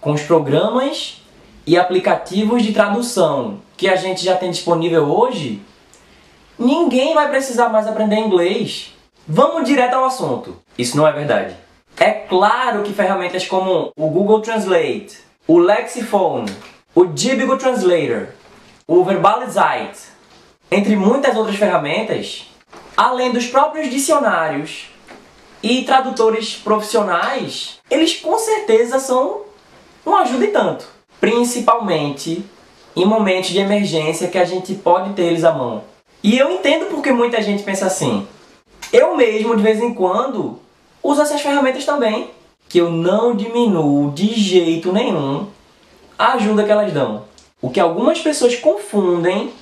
Com os programas e aplicativos de tradução que a gente já tem disponível hoje, ninguém vai precisar mais aprender inglês. Vamos direto ao assunto. Isso não é verdade. É claro que ferramentas como o Google Translate, o Lexiphone, o Dibigo Translator, o Verbalizite, entre muitas outras ferramentas, além dos próprios dicionários e tradutores profissionais, eles com certeza são uma ajuda e tanto. Principalmente em momentos de emergência que a gente pode ter eles à mão. E eu entendo porque muita gente pensa assim. Eu mesmo, de vez em quando, uso essas ferramentas também, que eu não diminuo de jeito nenhum a ajuda que elas dão. O que algumas pessoas confundem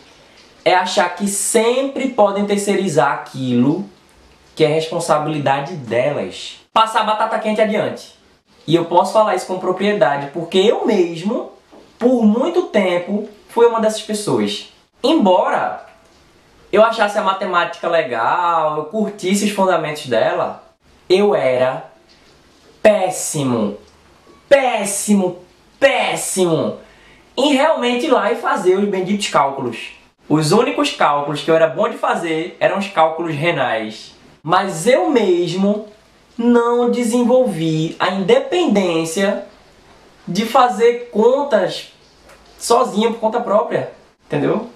é achar que sempre podem terceirizar aquilo que é responsabilidade delas. Passar batata quente adiante. E eu posso falar isso com propriedade porque eu mesmo, por muito tempo, fui uma dessas pessoas. Embora eu achasse a matemática legal, eu curtisse os fundamentos dela, eu era péssimo, péssimo, péssimo em realmente ir lá e fazer os benditos cálculos. Os únicos cálculos que eu era bom de fazer eram os cálculos renais. Mas eu mesmo não desenvolvi a independência de fazer contas sozinho por conta própria. Entendeu?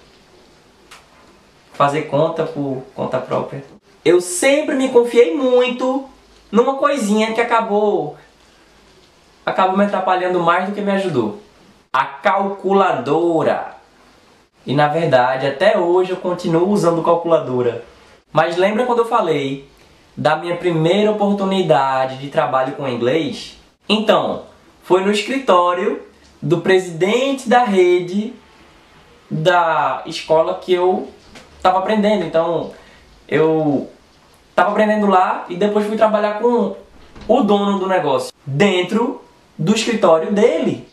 Fazer conta por conta própria. Eu sempre me confiei muito numa coisinha que acabou acabou me atrapalhando mais do que me ajudou. A calculadora. E na verdade, até hoje eu continuo usando calculadora. Mas lembra quando eu falei da minha primeira oportunidade de trabalho com inglês? Então, foi no escritório do presidente da rede da escola que eu estava aprendendo. Então, eu Tava aprendendo lá e depois fui trabalhar com o dono do negócio dentro do escritório dele.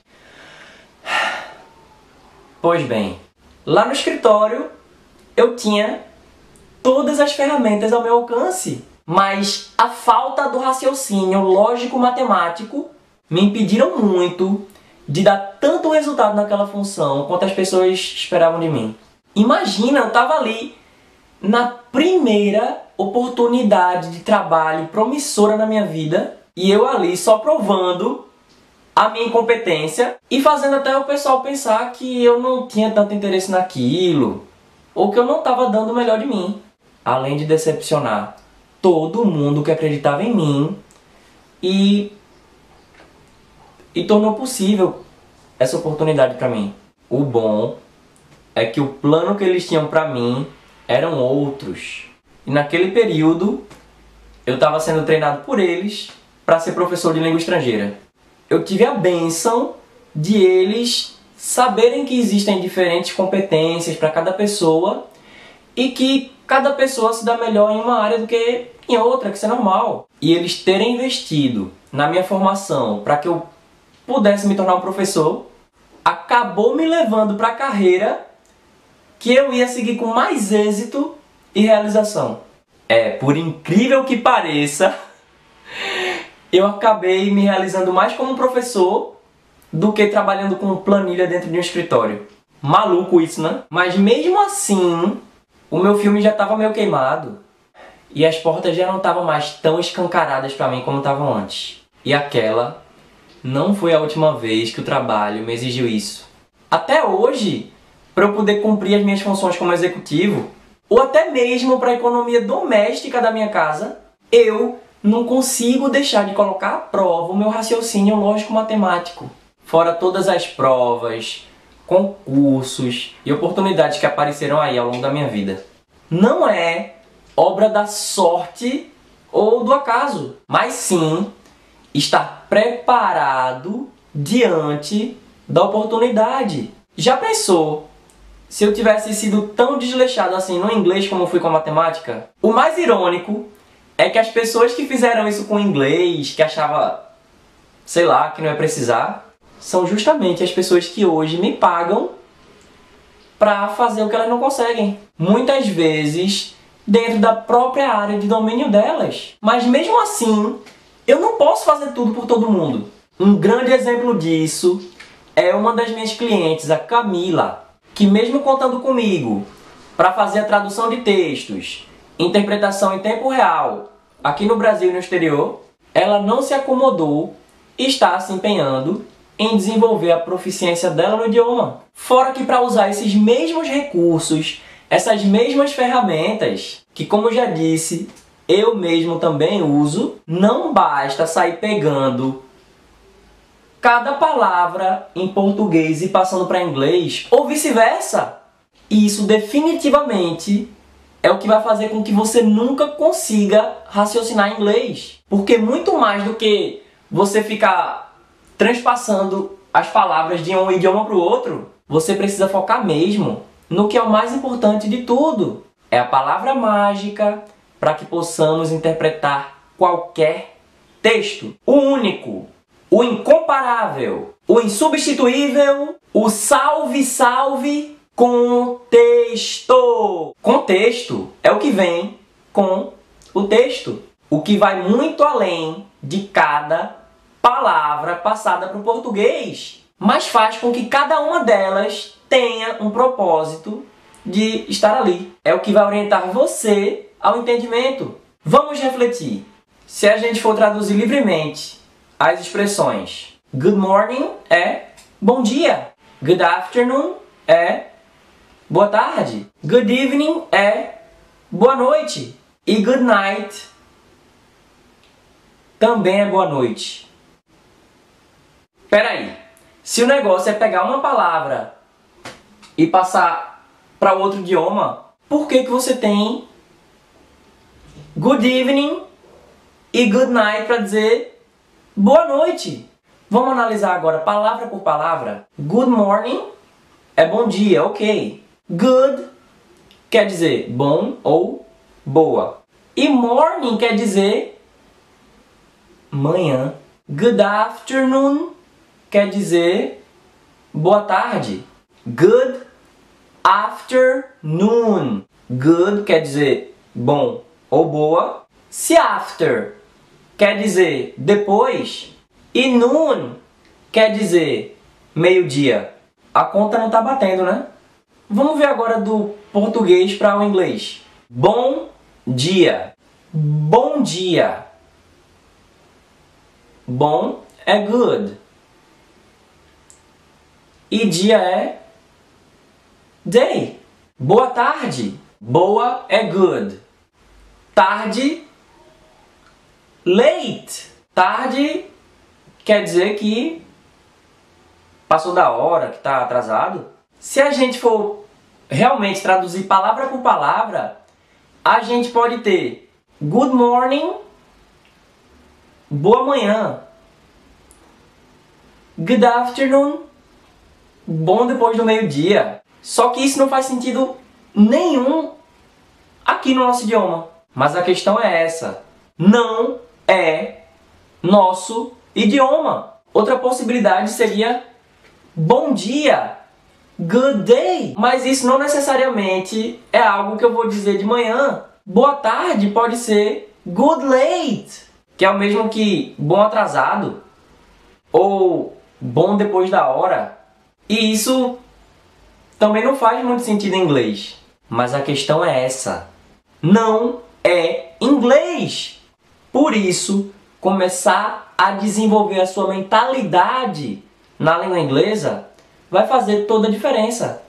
Pois bem, lá no escritório eu tinha todas as ferramentas ao meu alcance, mas a falta do raciocínio lógico-matemático me impediram muito de dar tanto resultado naquela função quanto as pessoas esperavam de mim. Imagina, eu tava ali na primeira oportunidade de trabalho promissora na minha vida e eu ali só provando a minha incompetência e fazendo até o pessoal pensar que eu não tinha tanto interesse naquilo ou que eu não estava dando o melhor de mim. Além de decepcionar todo mundo que acreditava em mim e e tornou possível essa oportunidade para mim. O bom é que o plano que eles tinham para mim eram outros. E naquele período eu estava sendo treinado por eles para ser professor de língua estrangeira. Eu tive a benção de eles saberem que existem diferentes competências para cada pessoa e que cada pessoa se dá melhor em uma área do que em outra, que isso é normal. E eles terem investido na minha formação para que eu pudesse me tornar um professor, acabou me levando para a carreira que eu ia seguir com mais êxito e realização. É, por incrível que pareça, eu acabei me realizando mais como professor do que trabalhando com planilha dentro de um escritório. Maluco isso, né? Mas mesmo assim, o meu filme já estava meio queimado e as portas já não estavam mais tão escancaradas para mim como estavam antes. E aquela não foi a última vez que o trabalho me exigiu isso. Até hoje, para eu poder cumprir as minhas funções como executivo, ou até mesmo para a economia doméstica da minha casa, eu não consigo deixar de colocar à prova o meu raciocínio lógico-matemático. Fora todas as provas, concursos e oportunidades que apareceram aí ao longo da minha vida. Não é obra da sorte ou do acaso, mas sim estar preparado diante da oportunidade. Já pensou se eu tivesse sido tão desleixado assim no inglês como fui com a matemática? O mais irônico é que as pessoas que fizeram isso com inglês, que achava, sei lá, que não ia precisar, são justamente as pessoas que hoje me pagam para fazer o que elas não conseguem. Muitas vezes dentro da própria área de domínio delas. Mas mesmo assim, eu não posso fazer tudo por todo mundo. Um grande exemplo disso é uma das minhas clientes, a Camila, que mesmo contando comigo para fazer a tradução de textos, interpretação em tempo real, aqui no Brasil e no exterior, ela não se acomodou e está se empenhando em desenvolver a proficiência dela no idioma. Fora que para usar esses mesmos recursos, essas mesmas ferramentas, que como já disse, eu mesmo também uso, não basta sair pegando cada palavra em português e passando para inglês, ou vice-versa. Isso definitivamente é o que vai fazer com que você nunca consiga raciocinar em inglês. Porque muito mais do que você ficar transpassando as palavras de um idioma para o outro, você precisa focar mesmo no que é o mais importante de tudo. É a palavra mágica para que possamos interpretar qualquer texto. O único, o incomparável, o insubstituível, o salve salve contexto. Contexto é o que vem com o texto, o que vai muito além de cada palavra passada para o português, mas faz com que cada uma delas tenha um propósito de estar ali. É o que vai orientar você ao entendimento. Vamos refletir. Se a gente for traduzir livremente as expressões good morning é bom dia, good afternoon é boa tarde, good evening é boa noite e good night também é boa noite. Peraí, se o negócio é pegar uma palavra e passar para outro idioma, por que, que você tem good evening e good night para dizer boa noite? Vamos analisar agora palavra por palavra. Good morning é bom dia, ok. Good quer dizer bom ou boa. E morning quer dizer manhã. Good afternoon quer dizer boa tarde. Good afternoon. Good quer dizer bom ou boa. Se after quer dizer depois e noon quer dizer meio-dia. A conta não está batendo, né? Vamos ver agora do português para o inglês. Bom dia. Bom dia. Bom é good. E dia é day. Boa tarde. Boa é good. Tarde, late. Tarde quer dizer que passou da hora, que está atrasado. Se a gente for realmente traduzir palavra por palavra, a gente pode ter good morning, boa manhã, good afternoon, bom depois do meio-dia. Só que isso não faz sentido nenhum aqui no nosso idioma. Mas a questão é essa: não é nosso idioma. Outra possibilidade seria bom dia, good day. Mas isso não necessariamente é algo que eu vou dizer de manhã. Boa tarde pode ser good late, que é o mesmo que bom atrasado ou bom depois da hora. E isso também não faz muito sentido em inglês. Mas a questão é essa: não é inglês. Por isso, começar a desenvolver a sua mentalidade na língua inglesa vai fazer toda a diferença.